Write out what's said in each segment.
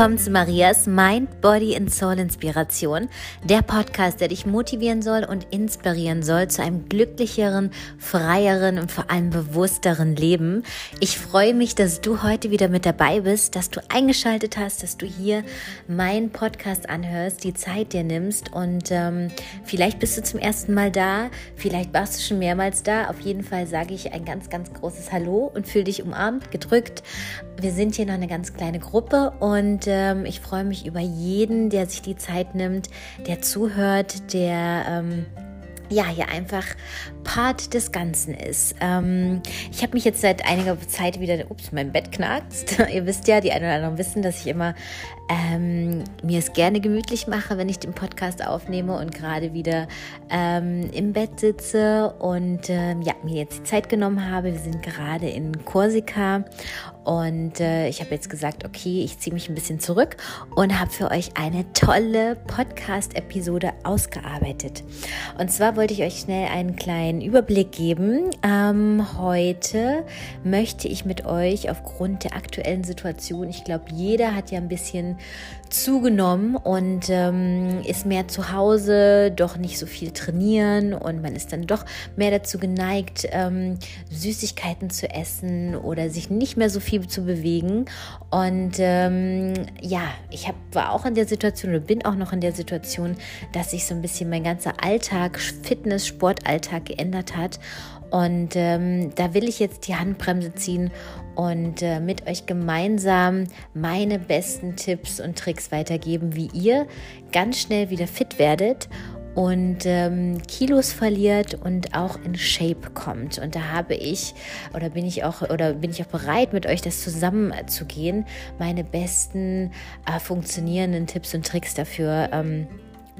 willkommen zu Marias Mind, Body and Soul Inspiration, der Podcast, der dich motivieren soll und inspirieren soll zu einem glücklicheren, freieren und vor allem bewussteren Leben. Ich freue mich, dass du heute wieder mit dabei bist, dass du eingeschaltet hast, dass du hier meinen Podcast anhörst, die Zeit dir nimmst und ähm, vielleicht bist du zum ersten Mal da, vielleicht warst du schon mehrmals da. Auf jeden Fall sage ich ein ganz, ganz großes Hallo und fühle dich umarmt, gedrückt. Wir sind hier noch eine ganz kleine Gruppe und ähm, ich freue mich über jeden, der sich die Zeit nimmt, der zuhört, der ähm, ja, hier einfach Part des Ganzen ist. Ähm, ich habe mich jetzt seit einiger Zeit wieder, ups, mein Bett knackt. Ihr wisst ja, die einen oder anderen wissen, dass ich immer ähm, mir es gerne gemütlich mache, wenn ich den Podcast aufnehme und gerade wieder ähm, im Bett sitze und ähm, ja, mir jetzt die Zeit genommen habe. Wir sind gerade in Korsika und äh, ich habe jetzt gesagt, okay, ich ziehe mich ein bisschen zurück und habe für euch eine tolle Podcast-Episode ausgearbeitet. Und zwar wollte ich euch schnell einen kleinen Überblick geben. Ähm, heute möchte ich mit euch aufgrund der aktuellen Situation, ich glaube, jeder hat ja ein bisschen zugenommen und ähm, ist mehr zu Hause, doch nicht so viel trainieren und man ist dann doch mehr dazu geneigt, ähm, Süßigkeiten zu essen oder sich nicht mehr so viel zu bewegen. Und ähm, ja, ich hab, war auch in der Situation oder bin auch noch in der Situation, dass sich so ein bisschen mein ganzer Alltag, Fitness, Sportalltag geändert hat. Und ähm, da will ich jetzt die Handbremse ziehen und äh, mit euch gemeinsam meine besten Tipps und Tricks weitergeben, wie ihr ganz schnell wieder fit werdet und ähm, Kilos verliert und auch in Shape kommt. Und da habe ich oder bin ich auch oder bin ich auch bereit, mit euch das zusammen zu gehen, meine besten äh, funktionierenden Tipps und Tricks dafür. Ähm,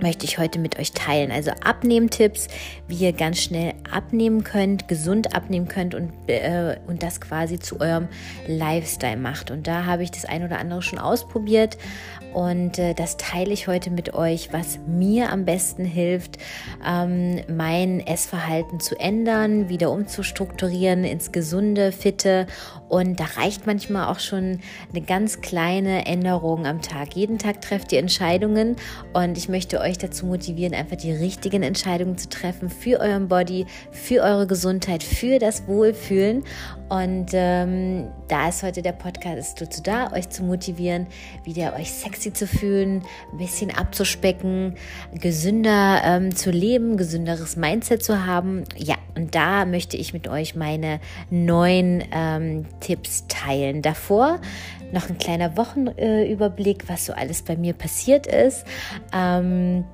möchte ich heute mit euch teilen. Also Abnehmtipps, wie ihr ganz schnell abnehmen könnt, gesund abnehmen könnt und, äh, und das quasi zu eurem Lifestyle macht. Und da habe ich das ein oder andere schon ausprobiert und äh, das teile ich heute mit euch, was mir am besten hilft, ähm, mein Essverhalten zu ändern, wieder umzustrukturieren ins gesunde, fitte. Und da reicht manchmal auch schon eine ganz kleine Änderung am Tag. Jeden Tag trefft ihr Entscheidungen und ich möchte euch dazu motivieren, einfach die richtigen Entscheidungen zu treffen für euren Body, für eure Gesundheit, für das Wohlfühlen. Und ähm, da ist heute der Podcast dazu da, euch zu motivieren, wieder euch sexy zu fühlen, ein bisschen abzuspecken, gesünder ähm, zu leben, gesünderes Mindset zu haben. Ja, und da möchte ich mit euch meine neuen ähm, Tipps teilen. Davor noch ein kleiner Wochenüberblick, was so alles bei mir passiert ist. Ähm,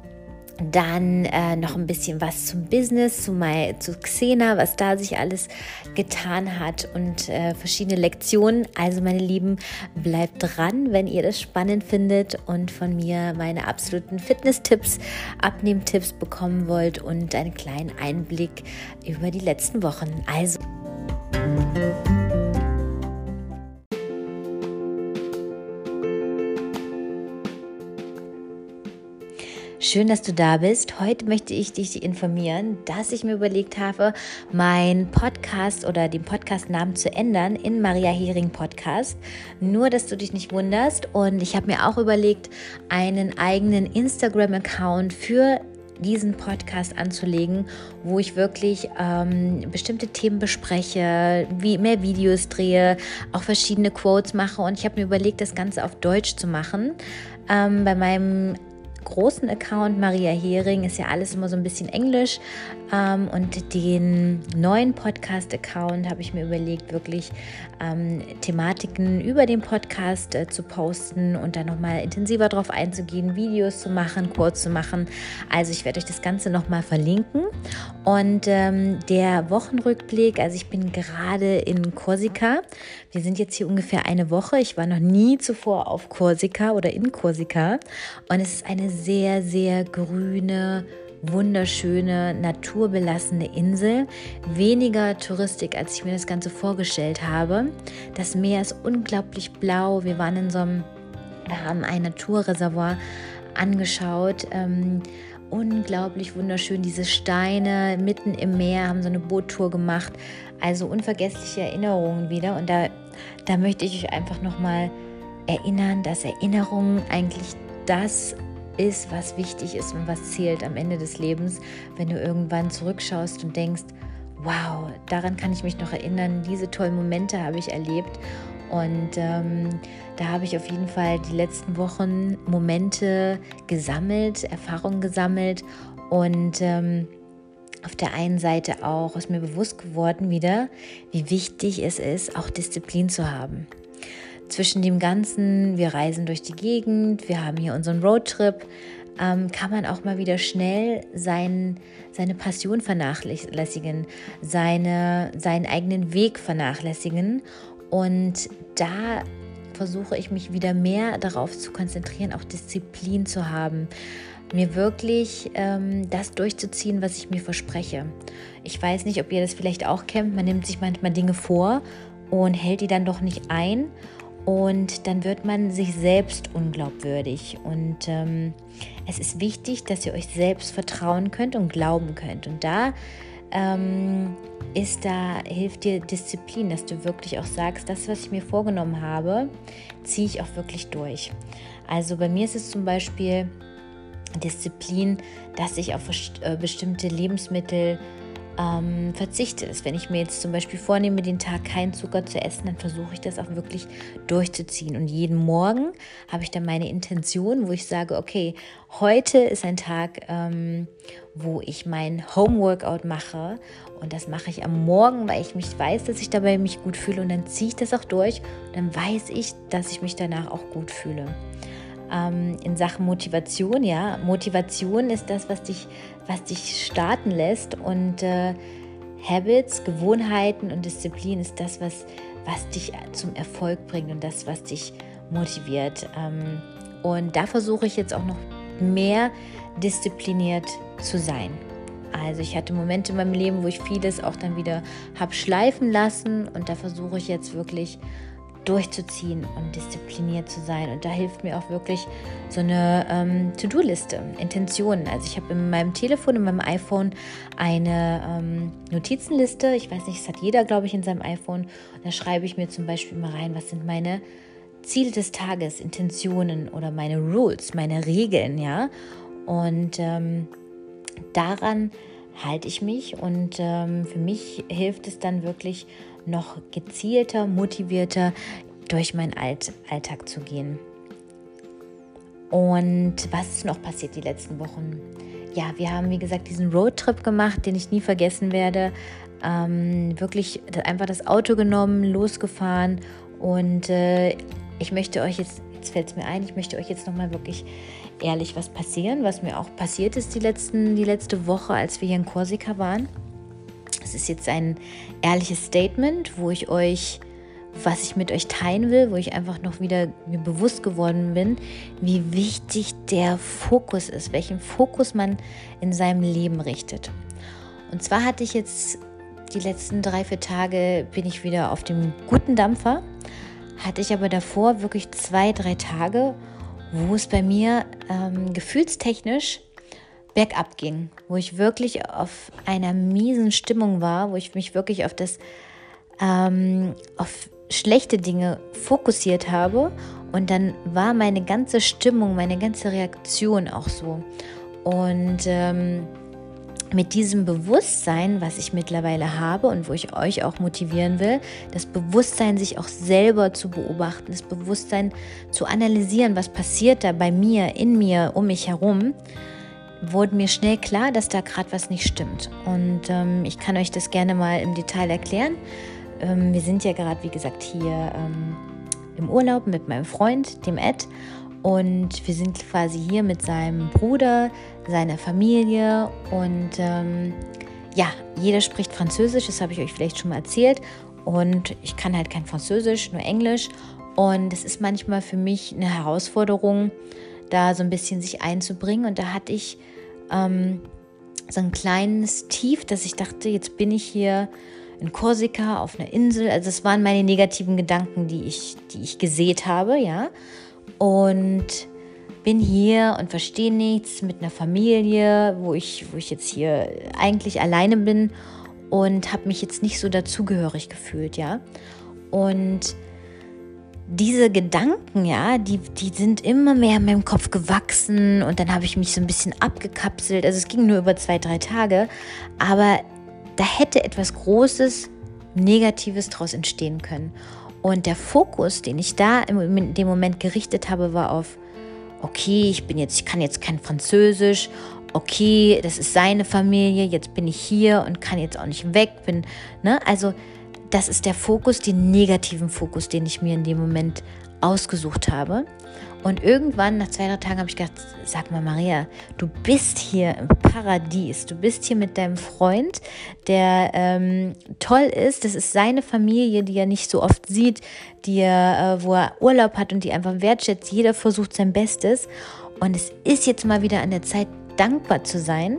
dann äh, noch ein bisschen was zum Business, zu, my, zu Xena, was da sich alles getan hat und äh, verschiedene Lektionen. Also meine Lieben, bleibt dran, wenn ihr das spannend findet und von mir meine absoluten Fitness-Tipps, Abnehmtipps bekommen wollt und einen kleinen Einblick über die letzten Wochen. Also. Schön, dass du da bist. Heute möchte ich dich informieren, dass ich mir überlegt habe, meinen Podcast oder den Podcastnamen zu ändern in Maria Hering Podcast. Nur, dass du dich nicht wunderst. Und ich habe mir auch überlegt, einen eigenen Instagram-Account für diesen Podcast anzulegen, wo ich wirklich ähm, bestimmte Themen bespreche, wie mehr Videos drehe, auch verschiedene Quotes mache. Und ich habe mir überlegt, das Ganze auf Deutsch zu machen. Ähm, bei meinem großen Account Maria Hering ist ja alles immer so ein bisschen Englisch. Ähm, und den neuen Podcast-Account habe ich mir überlegt, wirklich ähm, Thematiken über den Podcast äh, zu posten und dann nochmal intensiver darauf einzugehen, Videos zu machen, Quotes zu machen. Also ich werde euch das Ganze nochmal verlinken. Und ähm, der Wochenrückblick, also ich bin gerade in Korsika. Wir sind jetzt hier ungefähr eine Woche. Ich war noch nie zuvor auf Korsika oder in Korsika. Und es ist eine sehr, sehr grüne, wunderschöne, naturbelassene Insel. Weniger Touristik, als ich mir das Ganze vorgestellt habe. Das Meer ist unglaublich blau. Wir waren in so einem, wir haben ein Naturreservoir angeschaut. Ähm, unglaublich wunderschön. Diese Steine mitten im Meer haben so eine Boottour gemacht. Also unvergessliche Erinnerungen wieder. Und da, da möchte ich euch einfach nochmal erinnern, dass Erinnerung eigentlich das ist, was wichtig ist und was zählt am Ende des Lebens, wenn du irgendwann zurückschaust und denkst, wow, daran kann ich mich noch erinnern, diese tollen Momente habe ich erlebt. Und ähm, da habe ich auf jeden Fall die letzten Wochen Momente gesammelt, Erfahrungen gesammelt und ähm, auf der einen Seite auch ist mir bewusst geworden wieder, wie wichtig es ist, auch Disziplin zu haben. Zwischen dem Ganzen, wir reisen durch die Gegend, wir haben hier unseren Roadtrip, ähm, kann man auch mal wieder schnell sein, seine Passion vernachlässigen, seine, seinen eigenen Weg vernachlässigen. Und da versuche ich mich wieder mehr darauf zu konzentrieren, auch Disziplin zu haben, mir wirklich ähm, das durchzuziehen, was ich mir verspreche. Ich weiß nicht, ob ihr das vielleicht auch kennt. Man nimmt sich manchmal Dinge vor und hält die dann doch nicht ein. Und dann wird man sich selbst unglaubwürdig. Und ähm, es ist wichtig, dass ihr euch selbst vertrauen könnt und glauben könnt. Und da ähm, ist da, hilft dir Disziplin, dass du wirklich auch sagst, das, was ich mir vorgenommen habe, ziehe ich auch wirklich durch. Also bei mir ist es zum Beispiel Disziplin, dass ich auf äh, bestimmte Lebensmittel ähm, verzichte. Wenn ich mir jetzt zum Beispiel vornehme, den Tag keinen Zucker zu essen, dann versuche ich das auch wirklich durchzuziehen. Und jeden Morgen habe ich dann meine Intention, wo ich sage, okay, heute ist ein Tag, ähm, wo ich mein Homeworkout mache. Und das mache ich am Morgen, weil ich mich weiß, dass ich dabei mich gut fühle. Und dann ziehe ich das auch durch. Und dann weiß ich, dass ich mich danach auch gut fühle ähm, in Sachen Motivation. Ja, Motivation ist das, was dich, was dich starten lässt und äh, Habits, Gewohnheiten und Disziplin ist das, was, was dich zum Erfolg bringt und das, was dich motiviert. Ähm, und da versuche ich jetzt auch noch mehr diszipliniert zu sein. Also ich hatte Momente in meinem Leben, wo ich vieles auch dann wieder habe schleifen lassen und da versuche ich jetzt wirklich durchzuziehen und diszipliniert zu sein. Und da hilft mir auch wirklich so eine ähm, To-Do-Liste, Intentionen. Also ich habe in meinem Telefon, in meinem iPhone eine ähm, Notizenliste. Ich weiß nicht, das hat jeder, glaube ich, in seinem iPhone. Und da schreibe ich mir zum Beispiel mal rein, was sind meine Ziele des Tages, Intentionen oder meine Rules, meine Regeln, ja. Und ähm, daran halte ich mich und ähm, für mich hilft es dann wirklich noch gezielter, motivierter durch meinen Alt Alltag zu gehen. Und was ist noch passiert die letzten Wochen? Ja, wir haben, wie gesagt, diesen Roadtrip gemacht, den ich nie vergessen werde. Ähm, wirklich einfach das Auto genommen, losgefahren und äh, ich möchte euch jetzt, jetzt fällt es mir ein, ich möchte euch jetzt nochmal wirklich ehrlich was passieren, was mir auch passiert ist die, letzten, die letzte Woche, als wir hier in Korsika waren. Es ist jetzt ein ehrliches Statement, wo ich euch, was ich mit euch teilen will, wo ich einfach noch wieder mir bewusst geworden bin, wie wichtig der Fokus ist, welchen Fokus man in seinem Leben richtet. Und zwar hatte ich jetzt die letzten drei, vier Tage bin ich wieder auf dem guten Dampfer, hatte ich aber davor wirklich zwei, drei Tage, wo es bei mir ähm, gefühlstechnisch bergab ging, wo ich wirklich auf einer miesen Stimmung war, wo ich mich wirklich auf das, ähm, auf schlechte Dinge fokussiert habe und dann war meine ganze Stimmung, meine ganze Reaktion auch so. Und ähm, mit diesem Bewusstsein, was ich mittlerweile habe und wo ich euch auch motivieren will, das Bewusstsein, sich auch selber zu beobachten, das Bewusstsein zu analysieren, was passiert da bei mir, in mir, um mich herum, wurde mir schnell klar, dass da gerade was nicht stimmt. Und ähm, ich kann euch das gerne mal im Detail erklären. Ähm, wir sind ja gerade, wie gesagt, hier ähm, im Urlaub mit meinem Freund, dem Ed. Und wir sind quasi hier mit seinem Bruder, seiner Familie. Und ähm, ja, jeder spricht Französisch, das habe ich euch vielleicht schon mal erzählt. Und ich kann halt kein Französisch, nur Englisch. Und es ist manchmal für mich eine Herausforderung, da so ein bisschen sich einzubringen. Und da hatte ich ähm, so ein kleines Tief, dass ich dachte, jetzt bin ich hier in Korsika auf einer Insel. Also es waren meine negativen Gedanken, die ich, die ich gesät habe, ja. Und bin hier und verstehe nichts mit einer Familie, wo ich, wo ich jetzt hier eigentlich alleine bin und habe mich jetzt nicht so dazugehörig gefühlt, ja. Und diese Gedanken, ja, die, die sind immer mehr in meinem Kopf gewachsen und dann habe ich mich so ein bisschen abgekapselt. Also es ging nur über zwei, drei Tage, aber da hätte etwas Großes, Negatives daraus entstehen können. Und der Fokus, den ich da in dem Moment gerichtet habe, war auf, okay, ich bin jetzt, ich kann jetzt kein Französisch, okay, das ist seine Familie, jetzt bin ich hier und kann jetzt auch nicht weg, bin, ne, also das ist der Fokus, den negativen Fokus, den ich mir in dem Moment ausgesucht habe. Und irgendwann, nach zwei, drei Tagen, habe ich gedacht, sag mal, Maria, du bist hier im Paradies. Du bist hier mit deinem Freund, der ähm, toll ist. Das ist seine Familie, die er nicht so oft sieht, die er, äh, wo er Urlaub hat und die einfach wertschätzt. Jeder versucht sein Bestes. Und es ist jetzt mal wieder an der Zeit, dankbar zu sein.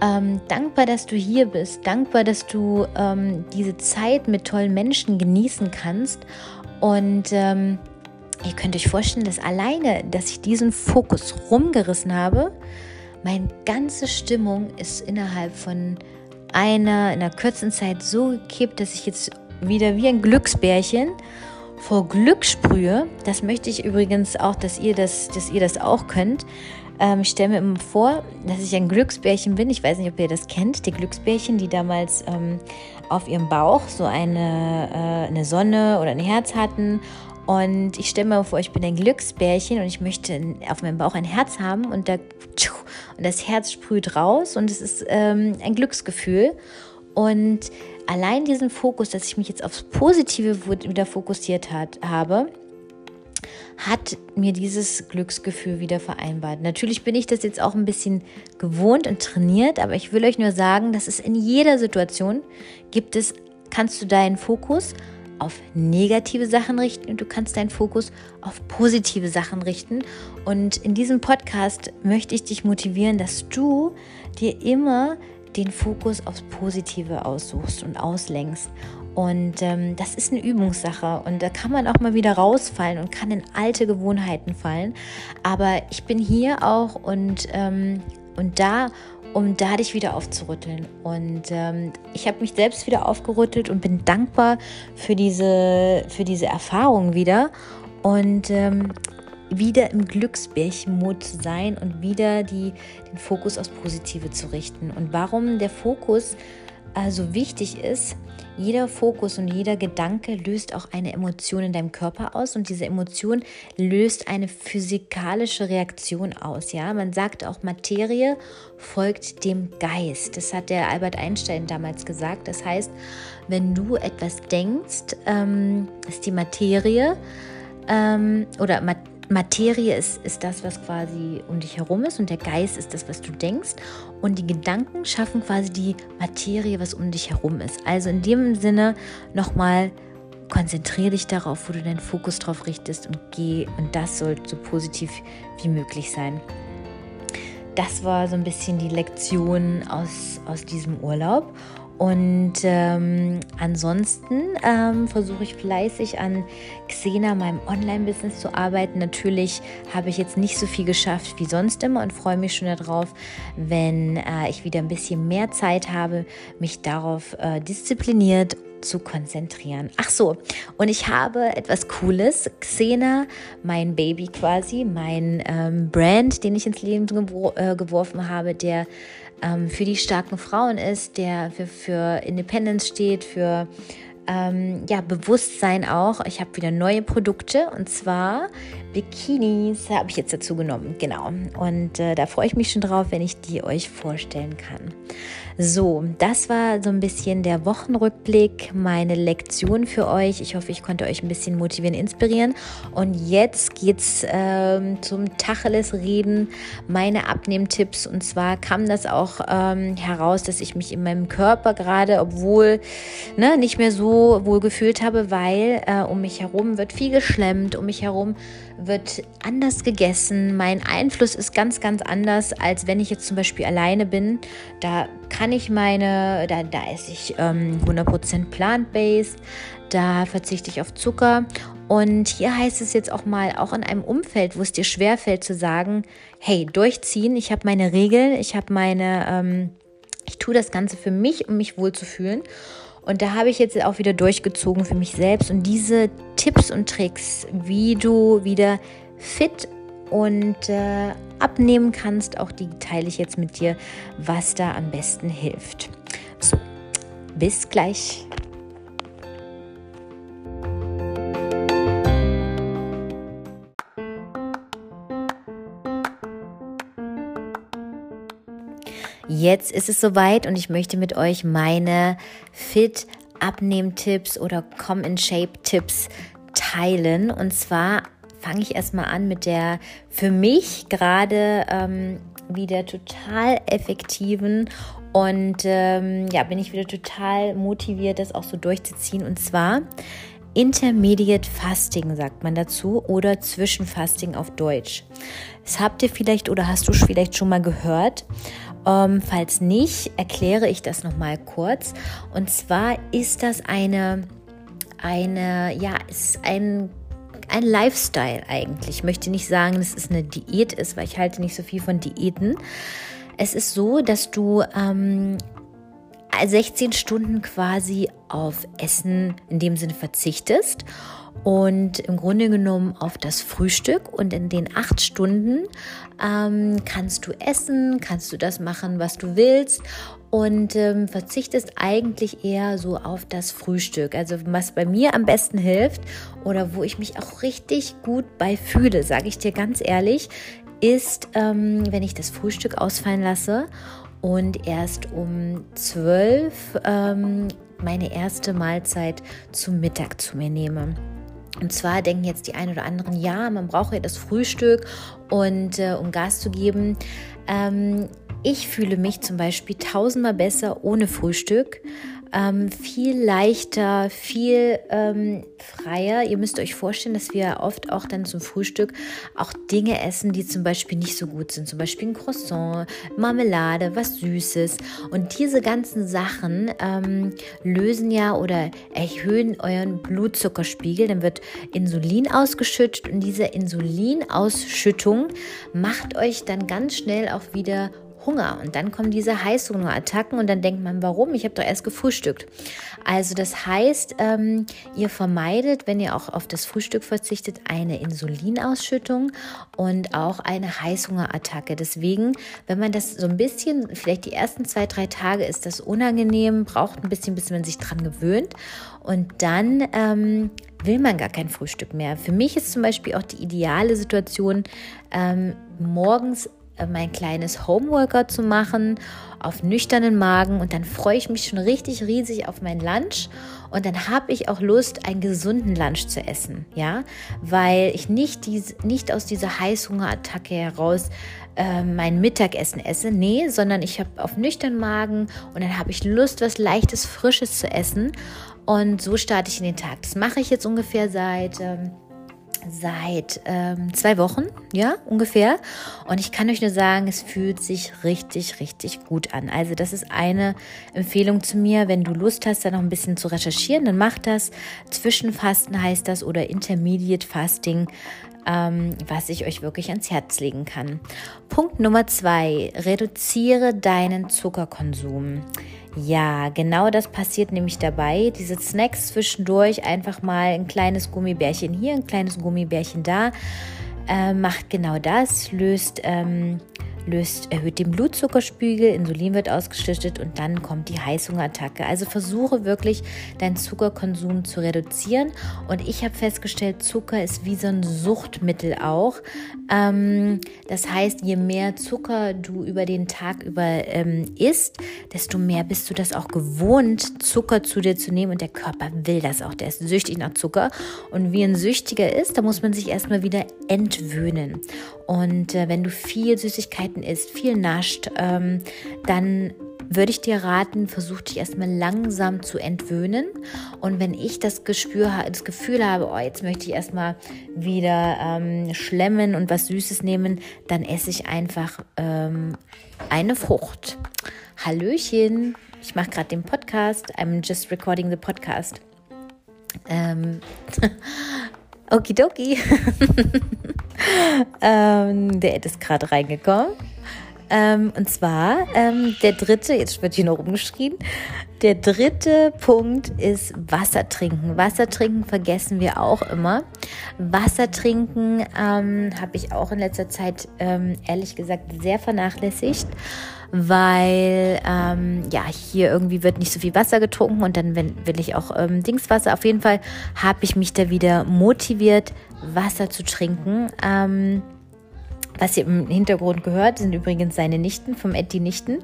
Ähm, dankbar, dass du hier bist. Dankbar, dass du ähm, diese Zeit mit tollen Menschen genießen kannst. Und ähm, Ihr könnt euch vorstellen, dass alleine, dass ich diesen Fokus rumgerissen habe, meine ganze Stimmung ist innerhalb von einer, in einer kurzen Zeit so gekippt, dass ich jetzt wieder wie ein Glücksbärchen vor Glück sprühe. Das möchte ich übrigens auch, dass ihr das, dass ihr das auch könnt. Ähm, ich stelle mir immer vor, dass ich ein Glücksbärchen bin. Ich weiß nicht, ob ihr das kennt. Die Glücksbärchen, die damals ähm, auf ihrem Bauch so eine, äh, eine Sonne oder ein Herz hatten und ich stelle mir vor, ich bin ein Glücksbärchen und ich möchte auf meinem Bauch ein Herz haben und, da, und das Herz sprüht raus und es ist ähm, ein Glücksgefühl. Und allein diesen Fokus, dass ich mich jetzt aufs Positive wieder fokussiert hat, habe, hat mir dieses Glücksgefühl wieder vereinbart. Natürlich bin ich das jetzt auch ein bisschen gewohnt und trainiert, aber ich will euch nur sagen, dass es in jeder Situation gibt es, kannst du deinen Fokus auf negative Sachen richten und du kannst deinen Fokus auf positive Sachen richten. Und in diesem Podcast möchte ich dich motivieren, dass du dir immer den Fokus aufs Positive aussuchst und auslenkst. Und ähm, das ist eine Übungssache und da kann man auch mal wieder rausfallen und kann in alte Gewohnheiten fallen. Aber ich bin hier auch und, ähm, und da, um da dich wieder aufzurütteln. Und ähm, ich habe mich selbst wieder aufgerüttelt und bin dankbar für diese, für diese Erfahrung wieder. Und ähm, wieder im Glücksbärchen-Mode zu sein und wieder die, den Fokus aufs Positive zu richten. Und warum der Fokus also wichtig ist, jeder Fokus und jeder Gedanke löst auch eine Emotion in deinem Körper aus und diese Emotion löst eine physikalische Reaktion aus. Ja, man sagt auch, Materie folgt dem Geist. Das hat der Albert Einstein damals gesagt. Das heißt, wenn du etwas denkst, ähm, ist die Materie ähm, oder Materie Materie ist, ist das, was quasi um dich herum ist und der Geist ist das, was du denkst. Und die Gedanken schaffen quasi die Materie, was um dich herum ist. Also in dem Sinne nochmal, konzentriere dich darauf, wo du deinen Fokus drauf richtest und geh. Und das soll so positiv wie möglich sein. Das war so ein bisschen die Lektion aus, aus diesem Urlaub. Und ähm, ansonsten ähm, versuche ich fleißig an Xena, meinem Online-Business zu arbeiten. Natürlich habe ich jetzt nicht so viel geschafft wie sonst immer und freue mich schon darauf, wenn äh, ich wieder ein bisschen mehr Zeit habe, mich darauf äh, diszipliniert zu konzentrieren. Ach so, und ich habe etwas Cooles. Xena, mein Baby quasi, mein ähm, Brand, den ich ins Leben gewor äh, geworfen habe, der ähm, für die starken Frauen ist, der für, für Independence steht, für ähm, ja, Bewusstsein auch. Ich habe wieder neue Produkte und zwar Bikinis habe ich jetzt dazu genommen. Genau. Und äh, da freue ich mich schon drauf, wenn ich die euch vorstellen kann. So, das war so ein bisschen der Wochenrückblick, meine Lektion für euch. Ich hoffe, ich konnte euch ein bisschen motivieren, inspirieren. Und jetzt geht's ähm, zum Tacheles-Reden, meine Abnehmtipps. Und zwar kam das auch ähm, heraus, dass ich mich in meinem Körper gerade, obwohl ne, nicht mehr so wohl gefühlt habe, weil äh, um mich herum wird viel geschlemmt, um mich herum wird anders gegessen. Mein Einfluss ist ganz, ganz anders, als wenn ich jetzt zum Beispiel alleine bin. Da kann ich meine, da, da esse ich ähm, 100% plant-based, da verzichte ich auf Zucker. Und hier heißt es jetzt auch mal, auch in einem Umfeld, wo es dir schwerfällt zu sagen, hey, durchziehen, ich habe meine Regeln, ich habe meine, ähm, ich tue das Ganze für mich, um mich wohlzufühlen. Und da habe ich jetzt auch wieder durchgezogen für mich selbst. Und diese Tipps und Tricks, wie du wieder fit und äh, abnehmen kannst. Auch die teile ich jetzt mit dir, was da am besten hilft. So, bis gleich. Jetzt ist es soweit und ich möchte mit euch meine Fit Abnehmtipps oder Come in Shape Tipps teilen. Und zwar fange ich erstmal an mit der für mich gerade ähm, wieder total effektiven und ähm, ja, bin ich wieder total motiviert, das auch so durchzuziehen. Und zwar Intermediate Fasting sagt man dazu oder Zwischenfasting auf Deutsch. Das habt ihr vielleicht oder hast du vielleicht schon mal gehört. Ähm, falls nicht, erkläre ich das nochmal kurz. Und zwar ist das eine, eine, ja, ist ein ein Lifestyle eigentlich. Ich möchte nicht sagen, dass es eine Diät ist, weil ich halte nicht so viel von Diäten. Es ist so, dass du ähm, 16 Stunden quasi auf Essen in dem Sinne verzichtest und im Grunde genommen auf das Frühstück und in den acht Stunden ähm, kannst du essen, kannst du das machen, was du willst und ähm, verzichtest eigentlich eher so auf das Frühstück. Also was bei mir am besten hilft oder wo ich mich auch richtig gut bei fühle, sage ich dir ganz ehrlich, ist, ähm, wenn ich das Frühstück ausfallen lasse und erst um zwölf ähm, meine erste Mahlzeit zum Mittag zu mir nehme. Und zwar denken jetzt die einen oder anderen, ja, man braucht ja das Frühstück und äh, um Gas zu geben. Ähm, ich fühle mich zum Beispiel tausendmal besser ohne Frühstück ähm, viel leichter, viel ähm, freier. Ihr müsst euch vorstellen, dass wir oft auch dann zum Frühstück auch Dinge essen, die zum Beispiel nicht so gut sind. Zum Beispiel ein Croissant, Marmelade, was Süßes. Und diese ganzen Sachen ähm, lösen ja oder erhöhen euren Blutzuckerspiegel. Dann wird Insulin ausgeschüttet und diese Insulinausschüttung macht euch dann ganz schnell auch wieder Hunger und dann kommen diese Heißhungerattacken und dann denkt man, warum? Ich habe doch erst gefrühstückt. Also das heißt, ähm, ihr vermeidet, wenn ihr auch auf das Frühstück verzichtet, eine Insulinausschüttung und auch eine Heißhungerattacke. Deswegen, wenn man das so ein bisschen, vielleicht die ersten zwei, drei Tage ist das unangenehm, braucht ein bisschen, bis man sich dran gewöhnt und dann ähm, will man gar kein Frühstück mehr. Für mich ist zum Beispiel auch die ideale Situation, ähm, morgens mein kleines Homeworker zu machen auf nüchternen Magen und dann freue ich mich schon richtig riesig auf mein Lunch und dann habe ich auch Lust, einen gesunden Lunch zu essen, ja, weil ich nicht, dies, nicht aus dieser Heißhungerattacke heraus äh, mein Mittagessen esse, nee, sondern ich habe auf nüchternen Magen und dann habe ich Lust, was leichtes, frisches zu essen und so starte ich in den Tag. Das mache ich jetzt ungefähr seit ähm, seit ähm, zwei Wochen, ja, ungefähr. Und ich kann euch nur sagen, es fühlt sich richtig, richtig gut an. Also das ist eine Empfehlung zu mir. Wenn du Lust hast, da noch ein bisschen zu recherchieren, dann mach das. Zwischenfasten heißt das oder Intermediate Fasting, ähm, was ich euch wirklich ans Herz legen kann. Punkt Nummer zwei, reduziere deinen Zuckerkonsum. Ja, genau das passiert nämlich dabei. Diese Snacks zwischendurch, einfach mal ein kleines Gummibärchen hier, ein kleines Gummibärchen da, äh, macht genau das, löst ähm, löst, erhöht den Blutzuckerspiegel, Insulin wird ausgeschüttet und dann kommt die Heißhungerattacke. Also versuche wirklich deinen Zuckerkonsum zu reduzieren. Und ich habe festgestellt, Zucker ist wie so ein Suchtmittel auch. Ähm, das heißt, je mehr Zucker du über den Tag über ähm, isst, desto mehr bist du das auch gewohnt, Zucker zu dir zu nehmen. Und der Körper will das auch. Der ist süchtig nach Zucker. Und wie ein Süchtiger ist, da muss man sich erstmal wieder entwöhnen. Und äh, wenn du viel Süßigkeiten isst, viel nascht, ähm, dann würde ich dir raten, versuch dich erstmal langsam zu entwöhnen. Und wenn ich das, Gespür, das Gefühl habe, oh, jetzt möchte ich erstmal wieder ähm, schlemmen und was Süßes nehmen, dann esse ich einfach ähm, eine Frucht. Hallöchen, ich mache gerade den Podcast. I'm just recording the podcast. Ähm, Okidoki. ähm, der ist gerade reingekommen. Ähm, und zwar ähm, der dritte, jetzt wird hier noch rumgeschrien, der dritte Punkt ist Wasser trinken. Wasser trinken vergessen wir auch immer. Wasser trinken ähm, habe ich auch in letzter Zeit ähm, ehrlich gesagt sehr vernachlässigt weil ähm, ja hier irgendwie wird nicht so viel Wasser getrunken und dann will, ich auch ähm, Dingswasser. Auf jeden Fall habe ich mich da wieder motiviert, Wasser zu trinken. Ähm, was ihr im Hintergrund gehört, sind übrigens seine Nichten vom Eddie Nichten.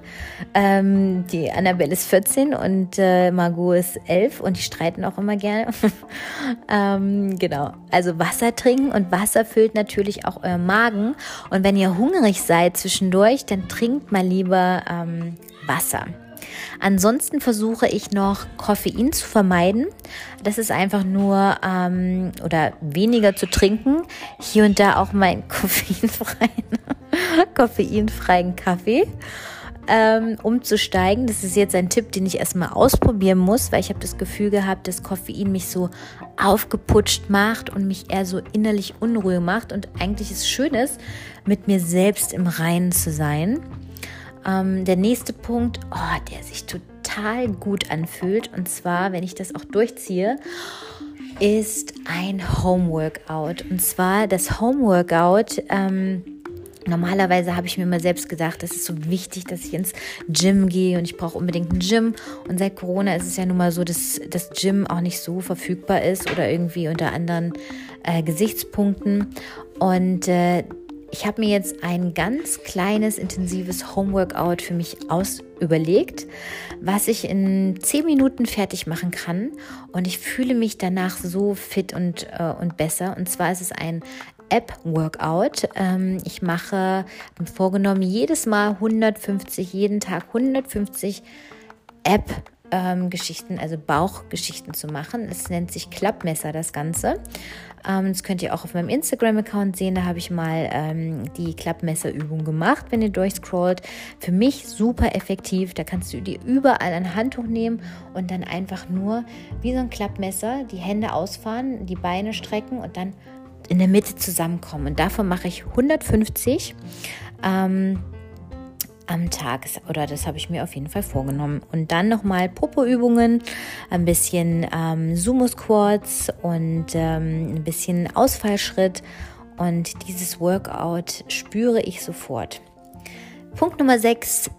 Ähm, die Annabelle ist 14 und äh, Margot ist 11 und die streiten auch immer gerne. ähm, genau, also Wasser trinken und Wasser füllt natürlich auch euer Magen. Und wenn ihr hungrig seid zwischendurch, dann trinkt mal lieber ähm, Wasser. Ansonsten versuche ich noch Koffein zu vermeiden. Das ist einfach nur ähm, oder weniger zu trinken. Hier und da auch meinen koffeinfreien, koffeinfreien Kaffee. Ähm, umzusteigen. Das ist jetzt ein Tipp, den ich erstmal ausprobieren muss, weil ich habe das Gefühl gehabt, dass Koffein mich so aufgeputscht macht und mich eher so innerlich unruhig macht. Und eigentlich ist es schön ist, mit mir selbst im Reinen zu sein. Ähm, der nächste Punkt, oh, der sich total gut anfühlt, und zwar, wenn ich das auch durchziehe, ist ein Homeworkout. Und zwar das Homeworkout. Ähm, Normalerweise habe ich mir immer selbst gedacht, das ist so wichtig, dass ich ins Gym gehe und ich brauche unbedingt ein Gym. Und seit Corona ist es ja nun mal so, dass das Gym auch nicht so verfügbar ist oder irgendwie unter anderen äh, Gesichtspunkten. Und äh, ich habe mir jetzt ein ganz kleines, intensives Homeworkout für mich aus überlegt, was ich in zehn Minuten fertig machen kann. Und ich fühle mich danach so fit und, äh, und besser. Und zwar ist es ein App-Workout. Ähm, ich mache, habe vorgenommen, jedes Mal 150, jeden Tag 150 App ähm, Geschichten, also Bauchgeschichten zu machen. Es nennt sich Klappmesser, das Ganze. Ähm, das könnt ihr auch auf meinem Instagram-Account sehen. Da habe ich mal ähm, die Klappmesserübung gemacht, wenn ihr durchscrollt. Für mich super effektiv. Da kannst du dir überall ein Handtuch nehmen und dann einfach nur wie so ein Klappmesser die Hände ausfahren, die Beine strecken und dann in der Mitte zusammenkommen. Und davon mache ich 150. Ähm, am Tag oder das habe ich mir auf jeden Fall vorgenommen. Und dann nochmal Popo-Übungen, ein bisschen ähm, Sumo-Squats und ähm, ein bisschen Ausfallschritt. Und dieses Workout spüre ich sofort. Punkt Nummer 6.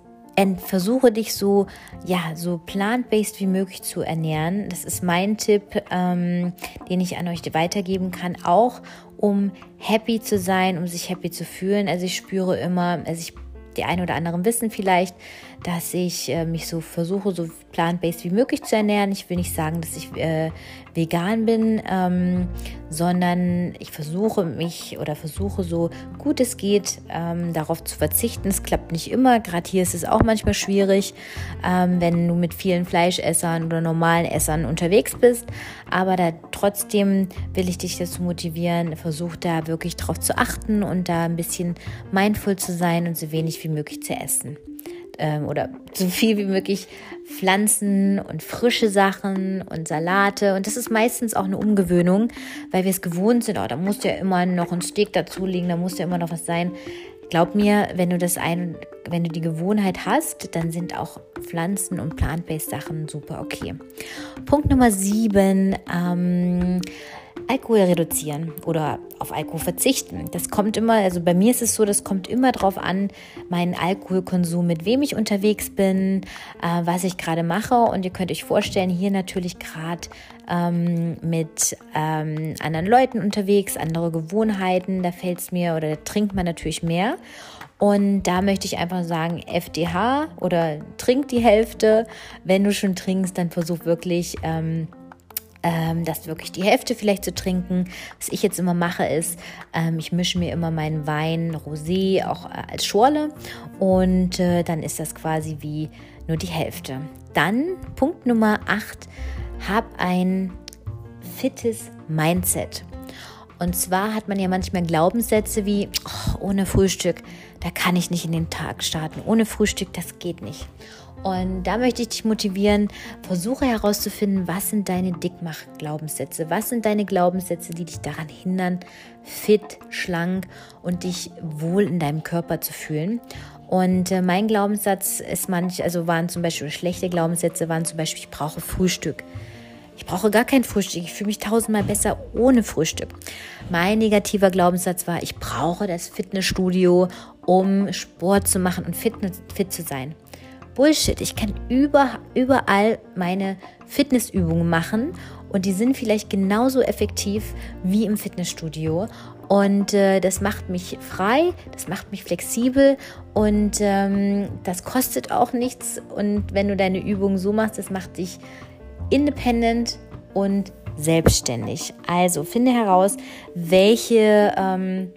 Versuche dich so, ja, so plant-based wie möglich zu ernähren. Das ist mein Tipp, ähm, den ich an euch weitergeben kann, auch um happy zu sein, um sich happy zu fühlen. Also ich spüre immer, also ich die einen oder anderen wissen vielleicht, dass ich äh, mich so versuche, so plant-based wie möglich zu ernähren. Ich will nicht sagen, dass ich äh, vegan bin, ähm, sondern ich versuche mich oder versuche so gut es geht, ähm, darauf zu verzichten. Es klappt nicht immer. Gerade hier ist es auch manchmal schwierig, ähm, wenn du mit vielen Fleischessern oder normalen Essern unterwegs bist. Aber da trotzdem will ich dich dazu motivieren, versuch da wirklich drauf zu achten und da ein bisschen mindful zu sein und so wenig wie möglich zu essen ähm, oder so viel wie möglich Pflanzen und frische Sachen und Salate. Und das ist meistens auch eine Umgewöhnung, weil wir es gewohnt sind. Oh, da muss ja immer noch ein Steak dazulegen, da muss ja immer noch was sein. Glaub mir, wenn du das ein, wenn du die Gewohnheit hast, dann sind auch Pflanzen und plant-based Sachen super okay. Punkt Nummer sieben. Ähm, Alkohol reduzieren oder auf Alkohol verzichten. Das kommt immer, also bei mir ist es so, das kommt immer darauf an, meinen Alkoholkonsum, mit wem ich unterwegs bin, äh, was ich gerade mache. Und ihr könnt euch vorstellen, hier natürlich gerade ähm, mit ähm, anderen Leuten unterwegs, andere Gewohnheiten, da fällt es mir oder da trinkt man natürlich mehr. Und da möchte ich einfach sagen, FDH oder trink die Hälfte. Wenn du schon trinkst, dann versuch wirklich ähm, ähm, das wirklich die Hälfte vielleicht zu trinken. Was ich jetzt immer mache, ist, ähm, ich mische mir immer meinen Wein Rosé auch äh, als Schorle und äh, dann ist das quasi wie nur die Hälfte. Dann Punkt Nummer 8, hab ein fittes Mindset. Und zwar hat man ja manchmal Glaubenssätze wie, oh, ohne Frühstück, da kann ich nicht in den Tag starten. Ohne Frühstück, das geht nicht. Und da möchte ich dich motivieren, versuche herauszufinden, was sind deine Dickmach-Glaubenssätze, was sind deine Glaubenssätze, die dich daran hindern, fit, schlank und dich wohl in deinem Körper zu fühlen. Und äh, mein Glaubenssatz ist manch, also waren zum Beispiel schlechte Glaubenssätze, waren zum Beispiel, ich brauche Frühstück. Ich brauche gar kein Frühstück. Ich fühle mich tausendmal besser ohne Frühstück. Mein negativer Glaubenssatz war, ich brauche das Fitnessstudio, um Sport zu machen und fit, fit zu sein. Bullshit. Ich kann über, überall meine Fitnessübungen machen und die sind vielleicht genauso effektiv wie im Fitnessstudio. Und äh, das macht mich frei, das macht mich flexibel und ähm, das kostet auch nichts. Und wenn du deine Übungen so machst, das macht dich independent und selbstständig. Also finde heraus, welche ähm,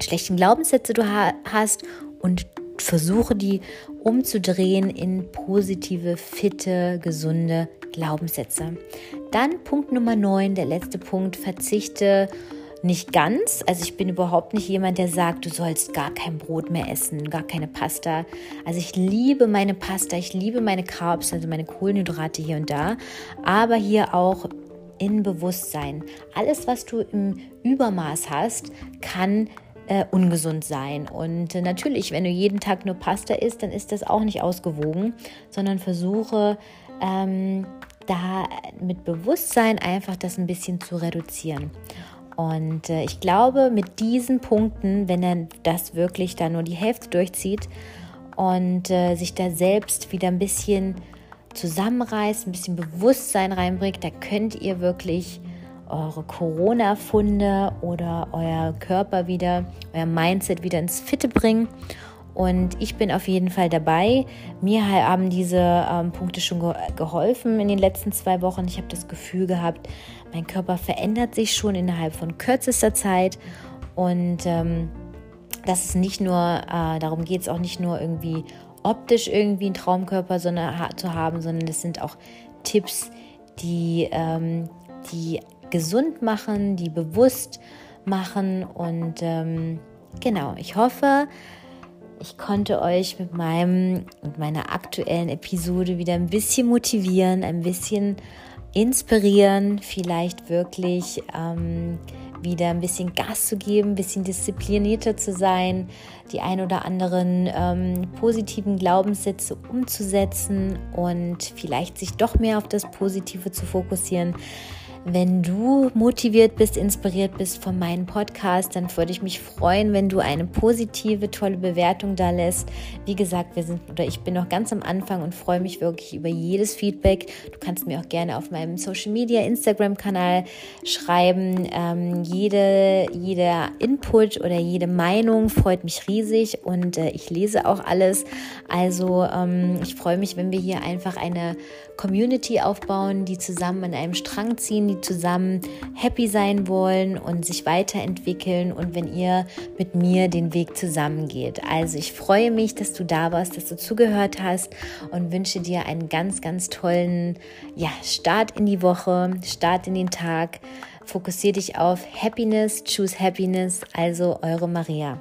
schlechten Glaubenssätze du ha hast und versuche die umzudrehen in positive, fitte, gesunde Glaubenssätze. Dann Punkt Nummer 9, der letzte Punkt, verzichte nicht ganz. Also ich bin überhaupt nicht jemand, der sagt, du sollst gar kein Brot mehr essen, gar keine Pasta. Also ich liebe meine Pasta, ich liebe meine Carbs, also meine Kohlenhydrate hier und da, aber hier auch in Bewusstsein. Alles, was du im Übermaß hast, kann äh, ungesund sein. Und äh, natürlich, wenn du jeden Tag nur Pasta isst, dann ist das auch nicht ausgewogen, sondern versuche ähm, da mit Bewusstsein einfach das ein bisschen zu reduzieren. Und äh, ich glaube, mit diesen Punkten, wenn er das wirklich da nur die Hälfte durchzieht und äh, sich da selbst wieder ein bisschen zusammenreißt, ein bisschen Bewusstsein reinbringt, da könnt ihr wirklich eure Corona-Funde oder euer Körper wieder, euer Mindset wieder ins Fitte bringen. Und ich bin auf jeden Fall dabei. Mir haben diese ähm, Punkte schon ge geholfen in den letzten zwei Wochen. Ich habe das Gefühl gehabt, mein Körper verändert sich schon innerhalb von kürzester Zeit. Und ähm, das ist nicht nur, äh, darum geht es auch nicht nur irgendwie optisch irgendwie einen Traumkörper sondern, ha zu haben, sondern das sind auch Tipps, die, ähm, die gesund machen, die bewusst machen. Und ähm, genau, ich hoffe, ich konnte euch mit meinem mit meiner aktuellen Episode wieder ein bisschen motivieren, ein bisschen inspirieren, vielleicht wirklich ähm, wieder ein bisschen Gas zu geben, ein bisschen disziplinierter zu sein, die ein oder anderen ähm, positiven Glaubenssätze umzusetzen und vielleicht sich doch mehr auf das Positive zu fokussieren. Wenn du motiviert bist, inspiriert bist von meinem Podcast, dann würde ich mich freuen, wenn du eine positive, tolle Bewertung da lässt. Wie gesagt, wir sind oder ich bin noch ganz am Anfang und freue mich wirklich über jedes Feedback. Du kannst mir auch gerne auf meinem Social Media, Instagram-Kanal schreiben. Ähm, jede, jeder Input oder jede Meinung freut mich riesig und äh, ich lese auch alles. Also ähm, ich freue mich, wenn wir hier einfach eine Community aufbauen, die zusammen an einem Strang ziehen, die zusammen happy sein wollen und sich weiterentwickeln und wenn ihr mit mir den Weg zusammengeht. Also ich freue mich, dass du da warst, dass du zugehört hast und wünsche dir einen ganz, ganz tollen ja, Start in die Woche, Start in den Tag. Fokussiere dich auf Happiness, choose Happiness, also eure Maria.